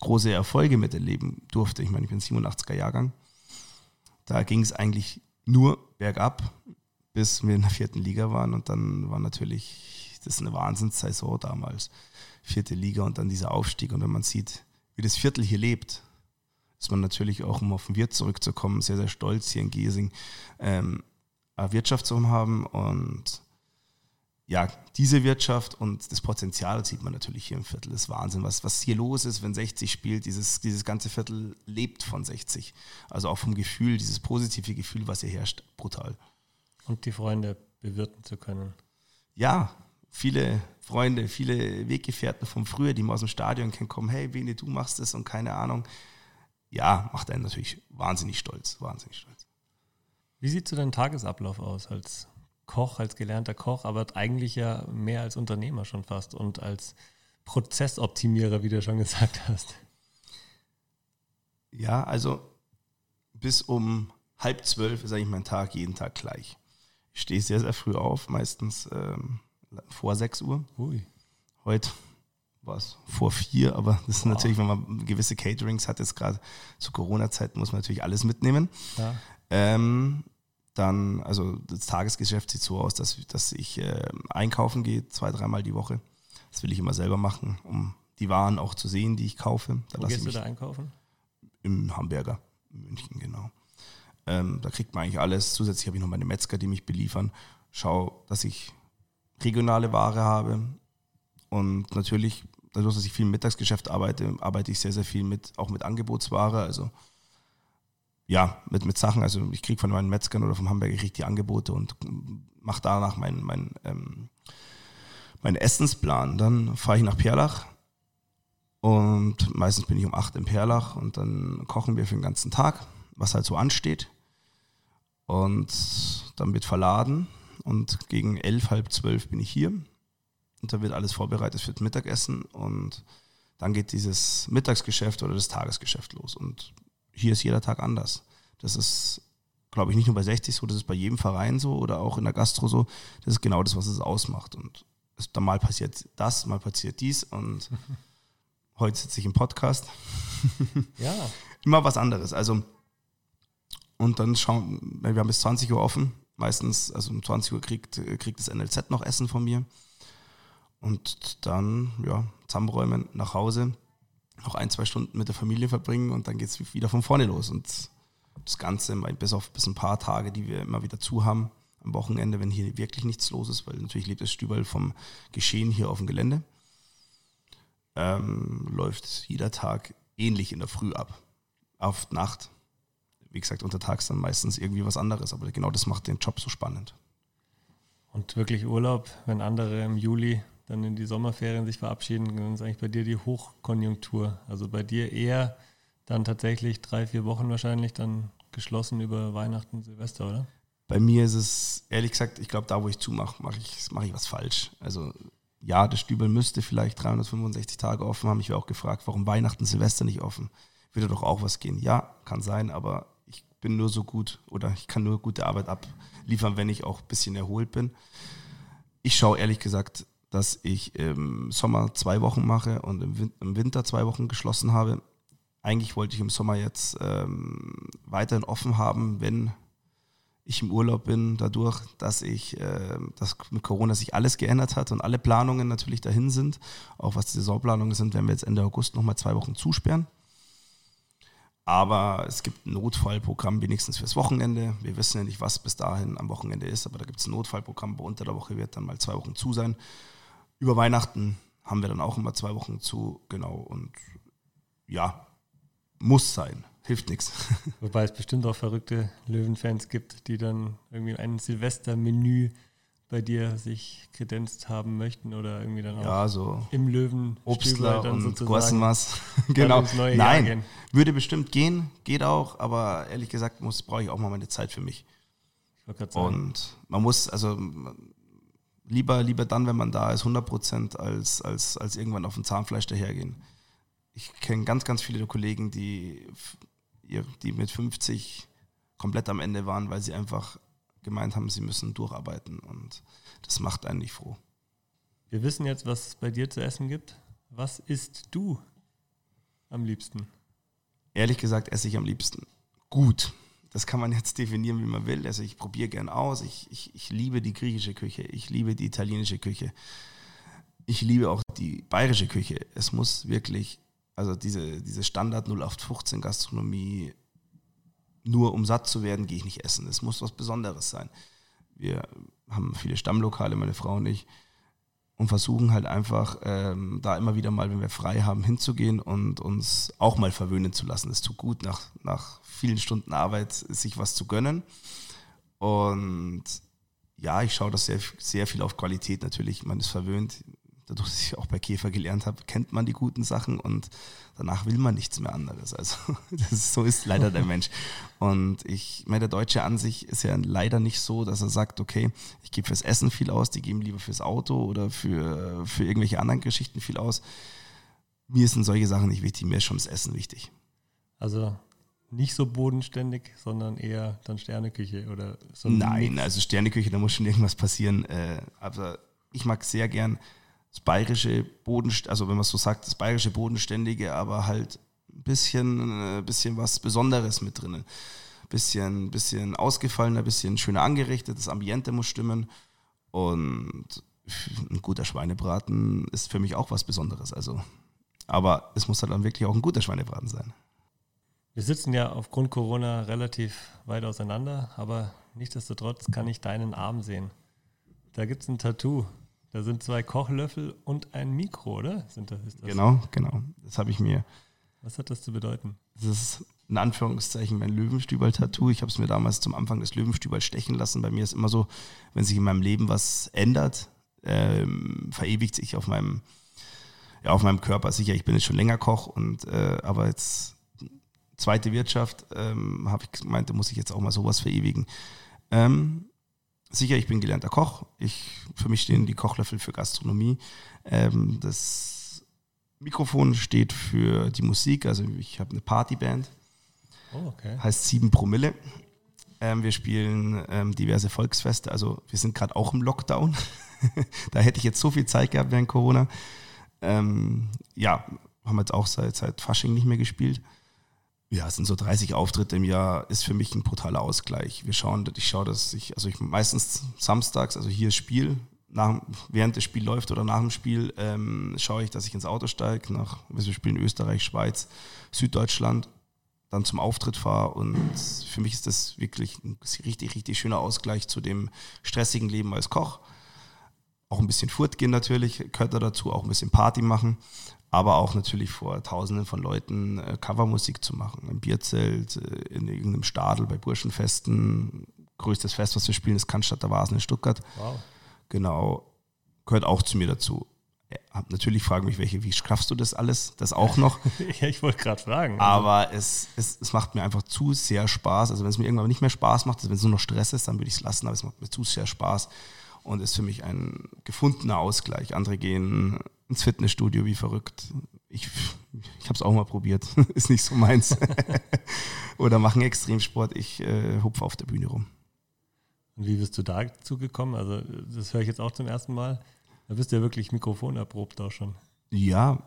große Erfolge miterleben durfte. Ich meine, ich bin 87er Jahrgang. Da ging es eigentlich nur bergab, bis wir in der vierten Liga waren. Und dann war natürlich, das ist eine Wahnsinnssaison damals. Vierte Liga und dann dieser Aufstieg. Und wenn man sieht, wie das Viertel hier lebt, ist man natürlich auch, um auf den Wirt zurückzukommen, sehr, sehr stolz, hier in Giesing ähm, eine Wirtschaft zu haben. Und ja, diese Wirtschaft und das Potenzial sieht man natürlich hier im Viertel. Das ist Wahnsinn, was, was hier los ist, wenn 60 spielt. Dieses, dieses ganze Viertel lebt von 60. Also auch vom Gefühl, dieses positive Gefühl, was hier herrscht, brutal. Und die Freunde bewirten zu können. Ja, viele Freunde, viele Weggefährten von früher, die mal aus dem Stadion kennen, kommen, hey, Bene, du machst das und keine Ahnung ja, macht einen natürlich wahnsinnig stolz, wahnsinnig stolz. Wie sieht so dein Tagesablauf aus als Koch, als gelernter Koch, aber eigentlich ja mehr als Unternehmer schon fast und als Prozessoptimierer, wie du schon gesagt hast? Ja, also bis um halb zwölf ist eigentlich mein Tag jeden Tag gleich. Ich stehe sehr, sehr früh auf, meistens ähm, vor sechs Uhr. Ui. Heute was vor vier, aber das ist wow. natürlich, wenn man gewisse Caterings hat, jetzt gerade zu Corona-Zeiten muss man natürlich alles mitnehmen. Ja. Ähm, dann, also das Tagesgeschäft sieht so aus, dass, dass ich äh, einkaufen gehe, zwei, dreimal die Woche. Das will ich immer selber machen, um die Waren auch zu sehen, die ich kaufe. Da Wo gehst du da einkaufen? Im Hamburger, in München, genau. Ähm, da kriegt man eigentlich alles. Zusätzlich habe ich noch meine Metzger, die mich beliefern. Schau, dass ich regionale Ware habe, und natürlich, dadurch, dass ich viel im Mittagsgeschäft arbeite, arbeite ich sehr, sehr viel mit, auch mit Angebotsware. Also ja, mit, mit Sachen. Also ich kriege von meinen Metzgern oder vom Hamburger ich die Angebote und mache danach meinen mein, ähm, mein Essensplan. Dann fahre ich nach Perlach und meistens bin ich um 8 in Perlach und dann kochen wir für den ganzen Tag, was halt so ansteht. Und dann wird verladen und gegen elf, halb zwölf bin ich hier und da wird alles vorbereitet für das Mittagessen und dann geht dieses Mittagsgeschäft oder das Tagesgeschäft los. Und hier ist jeder Tag anders. Das ist, glaube ich, nicht nur bei 60 so, das ist bei jedem Verein so oder auch in der Gastro so. Das ist genau das, was es ausmacht. Und es, dann mal passiert das, mal passiert dies und heute sitze ich im Podcast. ja. Immer was anderes. Also, und dann schauen, wir haben bis 20 Uhr offen. Meistens, also um 20 Uhr kriegt, kriegt das NLZ noch Essen von mir. Und dann, ja, zusammenräumen, nach Hause, noch ein, zwei Stunden mit der Familie verbringen und dann geht es wieder von vorne los. Und das Ganze, bis auf bis ein paar Tage, die wir immer wieder zu haben, am Wochenende, wenn hier wirklich nichts los ist, weil natürlich lebt das Stüberl vom Geschehen hier auf dem Gelände, ähm, läuft jeder Tag ähnlich in der Früh ab. Auf Nacht. Wie gesagt, untertags dann meistens irgendwie was anderes, aber genau das macht den Job so spannend. Und wirklich Urlaub, wenn andere im Juli dann in die Sommerferien sich verabschieden, dann ist eigentlich bei dir die Hochkonjunktur. Also bei dir eher dann tatsächlich drei, vier Wochen wahrscheinlich dann geschlossen über Weihnachten, Silvester, oder? Bei mir ist es, ehrlich gesagt, ich glaube, da wo ich zumache, mache ich, mach ich was falsch. Also ja, der Stübel müsste vielleicht 365 Tage offen haben. Ich wäre auch gefragt, warum Weihnachten, Silvester nicht offen? Würde doch auch was gehen. Ja, kann sein, aber bin nur so gut oder ich kann nur gute Arbeit abliefern, wenn ich auch ein bisschen erholt bin. Ich schaue ehrlich gesagt dass ich im Sommer zwei Wochen mache und im Winter zwei Wochen geschlossen habe. Eigentlich wollte ich im Sommer jetzt ähm, weiterhin offen haben, wenn ich im Urlaub bin, dadurch, dass ich, äh, dass mit Corona sich alles geändert hat und alle Planungen natürlich dahin sind. Auch was die Saisonplanungen sind, werden wir jetzt Ende August nochmal zwei Wochen zusperren. Aber es gibt ein Notfallprogramm wenigstens fürs Wochenende. Wir wissen ja nicht, was bis dahin am Wochenende ist, aber da gibt es ein Notfallprogramm. Bei unter der Woche wird dann mal zwei Wochen zu sein über Weihnachten haben wir dann auch immer zwei Wochen zu, genau. Und ja, muss sein. hilft nichts. Wobei es bestimmt auch verrückte Löwenfans gibt, die dann irgendwie ein Silvestermenü bei dir sich kredenzt haben möchten oder irgendwie dann auch Ja, so im Löwen Obstler dann und dann genau. Nein, würde bestimmt gehen, geht auch, aber ehrlich gesagt muss brauche ich auch mal meine Zeit für mich. Ich sagen, Und man muss, also lieber, lieber dann, wenn man da ist, 100 Prozent, als, als, als irgendwann auf dem Zahnfleisch dahergehen. Ich kenne ganz, ganz viele Kollegen, die, die mit 50 komplett am Ende waren, weil sie einfach gemeint haben, sie müssen durcharbeiten. Und das macht einen nicht froh. wir wissen jetzt, was es bei dir zu essen gibt. Was isst du am liebsten? Ehrlich gesagt esse ich am liebsten gut. Das kann man jetzt definieren, wie man will. Also ich probiere gern aus. Ich, ich, ich liebe die griechische Küche. Ich liebe die italienische Küche. Ich liebe auch die bayerische Küche. Es muss wirklich, also diese, diese Standard 0815 Gastronomie, nur um satt zu werden, gehe ich nicht essen. Es muss was Besonderes sein. Wir haben viele Stammlokale, meine Frau und ich, und versuchen halt einfach ähm, da immer wieder mal, wenn wir frei haben, hinzugehen und uns auch mal verwöhnen zu lassen. Es tut gut, nach, nach vielen Stunden Arbeit sich was zu gönnen. Und ja, ich schaue das sehr, sehr viel auf Qualität natürlich. Man ist verwöhnt. Dadurch, dass ich auch bei Käfer gelernt habe, kennt man die guten Sachen und danach will man nichts mehr anderes. Also ist, so ist leider der Mensch. Und ich, meine, der Deutsche an sich ist ja leider nicht so, dass er sagt, okay, ich gebe fürs Essen viel aus, die geben lieber fürs Auto oder für, für irgendwelche anderen Geschichten viel aus. Mir sind solche Sachen nicht wichtig, mir ist schon das Essen wichtig. Also nicht so bodenständig, sondern eher dann Sterneküche oder so ein Nein, Mix. also Sterneküche, da muss schon irgendwas passieren. Äh, aber ich mag sehr gern das bayerische Bodenst also wenn man so sagt, das bayerische Bodenständige, aber halt ein bisschen, äh, bisschen was Besonderes mit drinnen. Bisschen, bisschen ausgefallener, bisschen schöner angerichtet, das Ambiente muss stimmen. Und ein guter Schweinebraten ist für mich auch was Besonderes. Also, aber es muss halt dann wirklich auch ein guter Schweinebraten sein. Wir sitzen ja aufgrund Corona relativ weit auseinander, aber nichtsdestotrotz kann ich deinen Arm sehen. Da gibt es ein Tattoo. Da sind zwei Kochlöffel und ein Mikro, oder? Sind das, das? Genau, genau. Das habe ich mir Was hat das zu bedeuten? Das ist in Anführungszeichen mein Löwenstübel-Tattoo. Ich habe es mir damals zum Anfang des Löwenstübels stechen lassen. Bei mir ist immer so, wenn sich in meinem Leben was ändert, ähm, verewigt sich auf meinem, ja, auf meinem Körper. Sicher, ich bin jetzt schon länger Koch und äh, aber jetzt zweite Wirtschaft ähm, habe ich gemeint, da muss ich jetzt auch mal sowas verewigen. Ähm, sicher, ich bin gelernter Koch. Ich, für mich stehen die Kochlöffel für Gastronomie. Ähm, das Mikrofon steht für die Musik. Also ich habe eine Partyband, Oh, okay. heißt 7 Promille. Ähm, wir spielen ähm, diverse Volksfeste. Also wir sind gerade auch im Lockdown. da hätte ich jetzt so viel Zeit gehabt während Corona. Ähm, ja, haben jetzt auch seit, seit Fasching nicht mehr gespielt. Ja, es sind so 30 Auftritte im Jahr, ist für mich ein brutaler Ausgleich. Wir schauen, ich schaue, dass ich, also ich meistens samstags, also hier Spiel, nach, während das Spiel läuft oder nach dem Spiel, ähm, schaue ich, dass ich ins Auto steige, nach, wir spielen Österreich, Schweiz, Süddeutschland, dann zum Auftritt fahre und für mich ist das wirklich ein richtig, richtig schöner Ausgleich zu dem stressigen Leben als Koch. Auch ein bisschen Furt gehen natürlich, gehört da dazu, auch ein bisschen Party machen, aber auch natürlich vor tausenden von Leuten äh, Covermusik zu machen. Im Bierzelt, äh, in irgendeinem Stadel, bei Burschenfesten. Größtes Fest, was wir spielen, ist Cannstatter Vasen in Stuttgart. Wow. Genau, gehört auch zu mir dazu. Ja, natürlich fragen mich welche, wie schaffst du das alles? Das auch noch. ja, ich wollte gerade fragen. Aber es, es, es macht mir einfach zu sehr Spaß. Also wenn es mir irgendwann nicht mehr Spaß macht, also wenn es nur noch Stress ist, dann würde ich es lassen, aber es macht mir zu sehr Spaß und ist für mich ein gefundener Ausgleich. Andere gehen ins Fitnessstudio wie verrückt. Ich, ich habe es auch mal probiert, ist nicht so meins. Oder machen Extremsport, ich äh, hupfe auf der Bühne rum. Und wie bist du dazu gekommen? Also, das höre ich jetzt auch zum ersten Mal. Da bist du ja wirklich Mikrofon erprobt auch schon. Ja,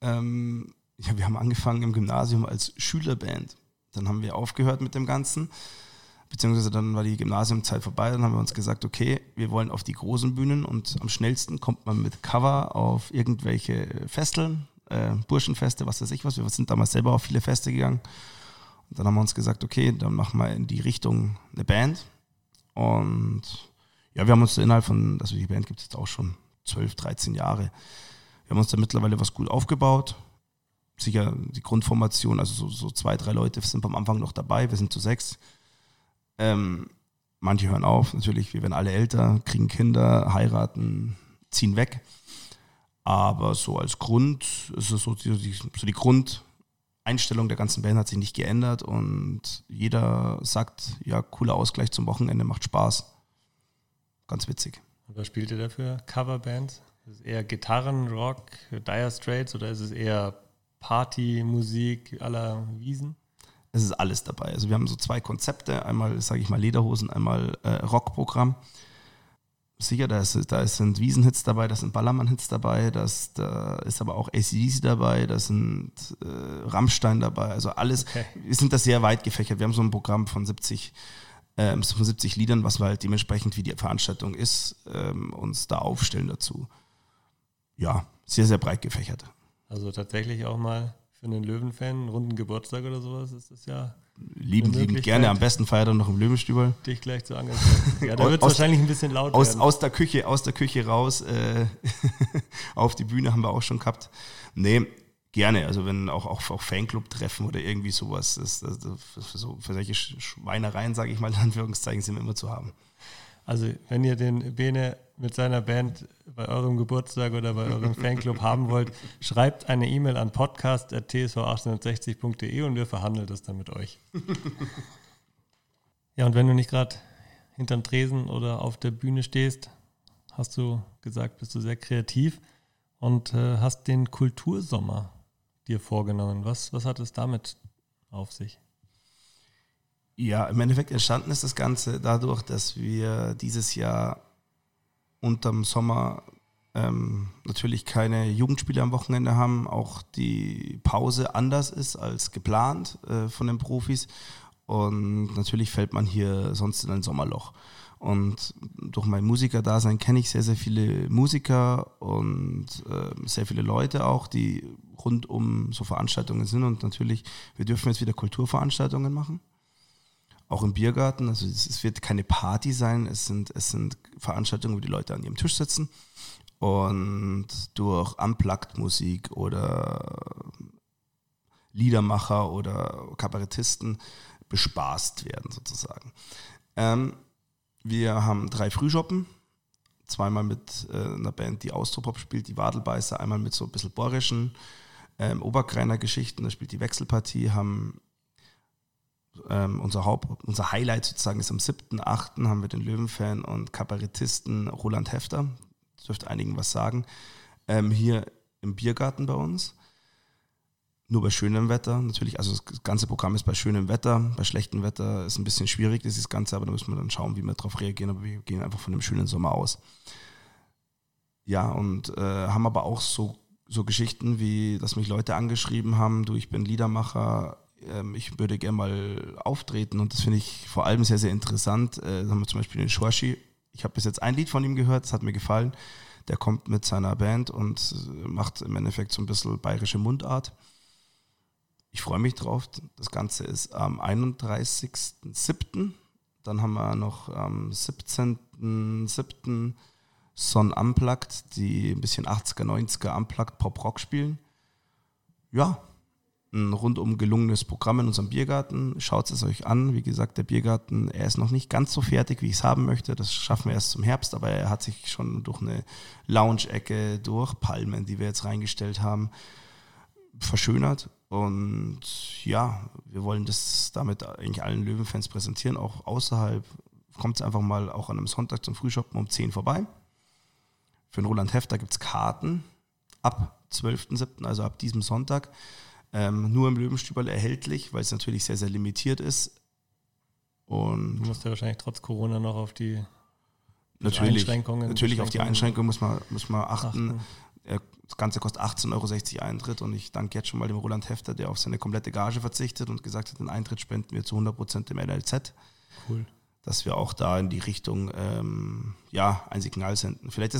ähm, ja, wir haben angefangen im Gymnasium als Schülerband. Dann haben wir aufgehört mit dem Ganzen, beziehungsweise dann war die Gymnasiumzeit vorbei. Dann haben wir uns gesagt, okay, wir wollen auf die großen Bühnen und am schnellsten kommt man mit Cover auf irgendwelche Festeln, äh, Burschenfeste, was weiß ich was. Wir sind damals selber auf viele Feste gegangen. Und dann haben wir uns gesagt, okay, dann machen wir in die Richtung eine Band. Und ja, wir haben uns innerhalb von, also die Band gibt es jetzt auch schon 12, 13 Jahre. Wir haben uns da mittlerweile was gut aufgebaut. sicher die Grundformation, also so, so, zwei, drei Leute sind am Anfang noch dabei, wir sind zu sechs. Ähm, manche hören auf, natürlich, wir werden alle älter, kriegen Kinder, heiraten, ziehen weg. Aber so als Grund ist es so die, so die Grundeinstellung der ganzen Band hat sich nicht geändert und jeder sagt, ja, cooler Ausgleich zum Wochenende, macht Spaß. Ganz witzig. Was spielt ihr dafür? Coverbands? Ist es eher Gitarren, Rock, Dire Straits oder ist es eher Partymusik aller Wiesen? Es ist alles dabei. Also wir haben so zwei Konzepte, einmal, sage ich mal, Lederhosen, einmal äh, Rockprogramm. Sicher, da, ist, da sind Wiesenhits dabei, da sind Ballermann-Hits dabei, das, da ist aber auch ACDC dabei, da sind äh, Rammstein dabei, also alles. Okay. Wir sind da sehr weit gefächert. Wir haben so ein Programm von 70 ähm, 75 Liedern, was wir halt dementsprechend, wie die Veranstaltung ist, ähm, uns da aufstellen dazu. Ja, sehr, sehr breit gefächert. Also tatsächlich auch mal für einen Löwenfan, einen runden Geburtstag oder sowas, ist das ja. Lieben, lieben gerne. Am besten feiert er noch im Löwenstübel. Dich gleich zu engagieren. Ja, da wird es wahrscheinlich ein bisschen laut aus, werden. Aus der Küche, aus der Küche raus, äh, auf die Bühne haben wir auch schon gehabt. Nee, Gerne, also wenn auch, auch, auch Fanclub-Treffen oder irgendwie sowas ist, also für, so, für solche Schweinereien, sage ich mal in Anführungszeichen, sind wir immer zu haben. Also wenn ihr den Bene mit seiner Band bei eurem Geburtstag oder bei eurem Fanclub haben wollt, schreibt eine E-Mail an podcast.tsv1860.de und wir verhandeln das dann mit euch. ja, und wenn du nicht gerade hinterm Tresen oder auf der Bühne stehst, hast du gesagt, bist du sehr kreativ und äh, hast den Kultursommer dir vorgenommen? Was, was hat es damit auf sich? Ja, im Endeffekt entstanden ist das Ganze dadurch, dass wir dieses Jahr unterm Sommer ähm, natürlich keine Jugendspiele am Wochenende haben, auch die Pause anders ist als geplant äh, von den Profis und natürlich fällt man hier sonst in ein Sommerloch. Und durch mein Musikerdasein kenne ich sehr, sehr viele Musiker und äh, sehr viele Leute auch, die rund um so Veranstaltungen sind. Und natürlich, wir dürfen jetzt wieder Kulturveranstaltungen machen. Auch im Biergarten. Also es, es wird keine Party sein, es sind, es sind Veranstaltungen, wo die Leute an ihrem Tisch sitzen und durch Unplugged-Musik oder Liedermacher oder Kabarettisten bespaßt werden sozusagen. Ähm, wir haben drei Frühschoppen, zweimal mit äh, einer Band, die Austropop spielt, die Wadelbeißer, einmal mit so ein bisschen bohrischen ähm, Oberkreiner Geschichten, da spielt die Wechselpartie, haben ähm, unser, Haupt, unser Highlight sozusagen ist am 7.8. haben wir den Löwenfan und Kabarettisten Roland Hefter, das dürfte einigen was sagen, ähm, hier im Biergarten bei uns nur bei schönem Wetter. Natürlich, also das ganze Programm ist bei schönem Wetter. Bei schlechtem Wetter ist ein bisschen schwierig, das Ganze, aber da müssen wir dann schauen, wie wir darauf reagieren. Aber wir gehen einfach von einem schönen Sommer aus. Ja, und äh, haben aber auch so, so Geschichten, wie dass mich Leute angeschrieben haben, du, ich bin Liedermacher, ähm, ich würde gerne mal auftreten und das finde ich vor allem sehr, sehr interessant. Äh, haben wir zum Beispiel den Schwashi. Ich habe bis jetzt ein Lied von ihm gehört, das hat mir gefallen. Der kommt mit seiner Band und macht im Endeffekt so ein bisschen bayerische Mundart ich freue mich drauf. Das Ganze ist am 31.07. Dann haben wir noch am 17.07. Son Unplugged, die ein bisschen 80er, 90er Unplugged Pop-Rock spielen. Ja, ein rundum gelungenes Programm in unserem Biergarten. Schaut es euch an. Wie gesagt, der Biergarten, er ist noch nicht ganz so fertig, wie ich es haben möchte. Das schaffen wir erst zum Herbst, aber er hat sich schon durch eine Lounge-Ecke, durch Palmen, die wir jetzt reingestellt haben, verschönert. Und ja, wir wollen das damit eigentlich allen Löwenfans präsentieren, auch außerhalb. Kommt es einfach mal auch an einem Sonntag zum Frühshoppen um 10 vorbei. Für den Roland Hefter gibt es Karten ab 12.07., also ab diesem Sonntag. Ähm, nur im Löwenstüberl erhältlich, weil es natürlich sehr, sehr limitiert ist. Und du musst ja wahrscheinlich trotz Corona noch auf die natürlich, Einschränkungen. Natürlich auf die Einschränkungen muss man, muss man achten. achten. Das Ganze kostet 18,60 Euro Eintritt und ich danke jetzt schon mal dem Roland Hefter, der auf seine komplette Gage verzichtet und gesagt hat, den Eintritt spenden wir zu 100 Prozent dem NLZ. Cool. Dass wir auch da in die Richtung ähm, ja, ein Signal senden. Vielleicht,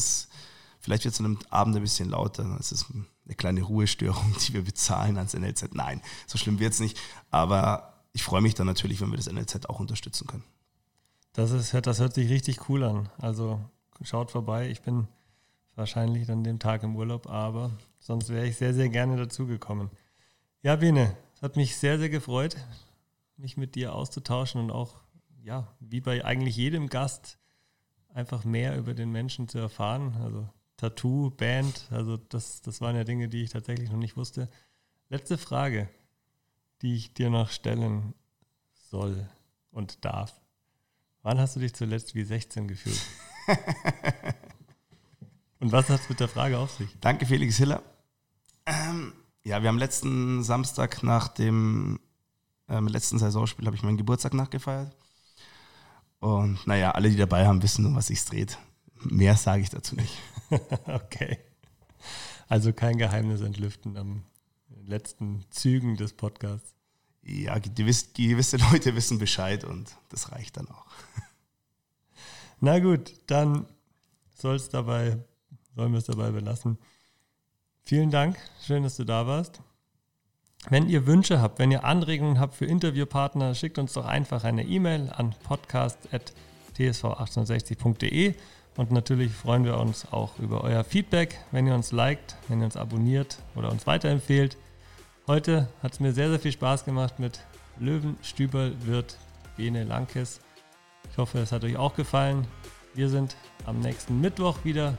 vielleicht wird es an einem Abend ein bisschen lauter. Es ist eine kleine Ruhestörung, die wir bezahlen ans NLZ. Nein, so schlimm wird es nicht. Aber ich freue mich dann natürlich, wenn wir das NLZ auch unterstützen können. Das, ist, das hört sich richtig cool an. Also schaut vorbei. Ich bin wahrscheinlich dann dem Tag im Urlaub, aber sonst wäre ich sehr, sehr gerne dazugekommen. Ja, Bene, es hat mich sehr, sehr gefreut, mich mit dir auszutauschen und auch, ja, wie bei eigentlich jedem Gast, einfach mehr über den Menschen zu erfahren. Also Tattoo, Band, also das, das waren ja Dinge, die ich tatsächlich noch nicht wusste. Letzte Frage, die ich dir noch stellen soll und darf. Wann hast du dich zuletzt wie 16 gefühlt? und was hat es mit der Frage auf sich? Danke, Felix Hiller. Ähm, ja, wir haben letzten Samstag nach dem ähm, letzten Saisonspiel habe ich meinen Geburtstag nachgefeiert. Und naja, alle, die dabei haben, wissen, um was sich dreht. Mehr sage ich dazu nicht. okay. Also kein Geheimnis entlüften am letzten Zügen des Podcasts. Ja, gewisse, gewisse Leute wissen Bescheid und das reicht dann auch. Na gut, dann soll es dabei, sollen wir es dabei belassen. Vielen Dank, schön, dass du da warst. Wenn ihr Wünsche habt, wenn ihr Anregungen habt für Interviewpartner, schickt uns doch einfach eine E-Mail an podcast.tsv1860.de und natürlich freuen wir uns auch über euer Feedback, wenn ihr uns liked, wenn ihr uns abonniert oder uns weiterempfehlt. Heute hat es mir sehr, sehr viel Spaß gemacht mit Löwen, Stüberl, Wirt, Bene Lankes. Ich hoffe, es hat euch auch gefallen. Wir sind am nächsten Mittwoch wieder,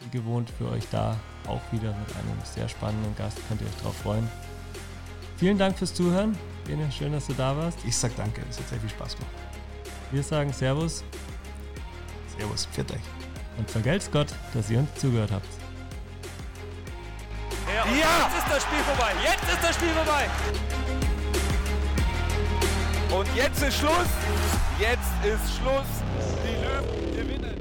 wie gewohnt, für euch da. Auch wieder mit einem sehr spannenden Gast. Könnt ihr euch darauf freuen. Vielen Dank fürs Zuhören. Bene, schön, dass du da warst. Ich sag danke, es hat sehr viel Spaß gemacht. Wir sagen Servus. Servus, pfiat euch. Und vergelt's Gott, dass ihr uns zugehört habt. Ja, ja, jetzt ist das Spiel vorbei. Jetzt ist das Spiel vorbei. Und jetzt ist Schluss. Jetzt ist Schluss. Die Löwen gewinnen.